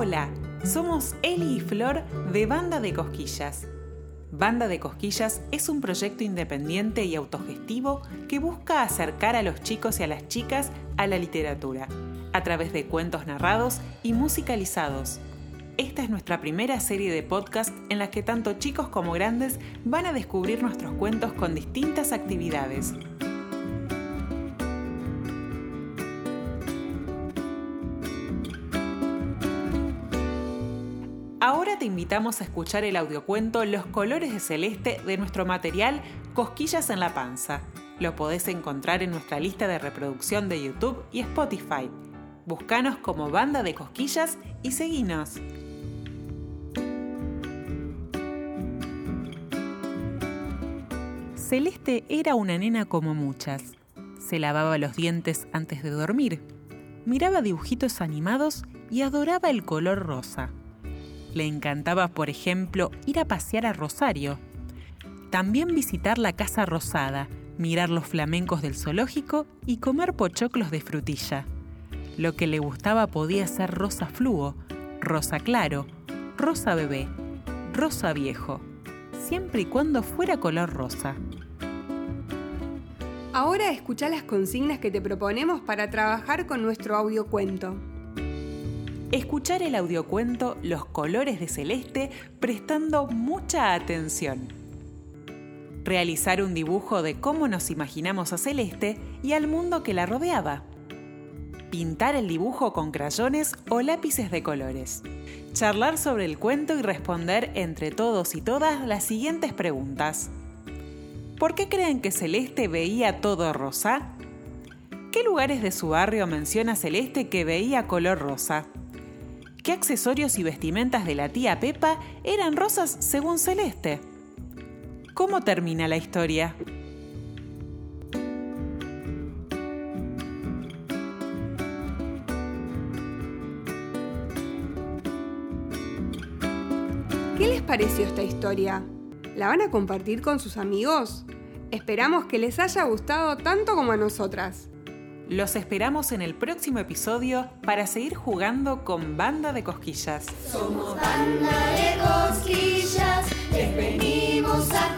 Hola, somos Eli y Flor de Banda de Cosquillas. Banda de Cosquillas es un proyecto independiente y autogestivo que busca acercar a los chicos y a las chicas a la literatura, a través de cuentos narrados y musicalizados. Esta es nuestra primera serie de podcast en la que tanto chicos como grandes van a descubrir nuestros cuentos con distintas actividades. Ahora te invitamos a escuchar el audiocuento Los colores de celeste de nuestro material Cosquillas en la panza. Lo podés encontrar en nuestra lista de reproducción de YouTube y Spotify. Búscanos como Banda de Cosquillas y seguinos. Celeste era una nena como muchas. Se lavaba los dientes antes de dormir, miraba dibujitos animados y adoraba el color rosa. Le encantaba, por ejemplo, ir a pasear a Rosario. También visitar la Casa Rosada, mirar los flamencos del zoológico y comer pochoclos de frutilla. Lo que le gustaba podía ser rosa fluo, rosa claro, rosa bebé, rosa viejo, siempre y cuando fuera color rosa. Ahora escucha las consignas que te proponemos para trabajar con nuestro audiocuento escuchar el audiocuento Los colores de celeste prestando mucha atención. Realizar un dibujo de cómo nos imaginamos a Celeste y al mundo que la rodeaba. Pintar el dibujo con crayones o lápices de colores. Charlar sobre el cuento y responder entre todos y todas las siguientes preguntas. ¿Por qué creen que Celeste veía todo rosa? ¿Qué lugares de su barrio menciona Celeste que veía color rosa? Qué accesorios y vestimentas de la tía Pepa eran rosas según Celeste. ¿Cómo termina la historia? ¿Qué les pareció esta historia? ¿La van a compartir con sus amigos? Esperamos que les haya gustado tanto como a nosotras. Los esperamos en el próximo episodio para seguir jugando con Banda de Cosquillas. Somos Banda de Cosquillas, les venimos a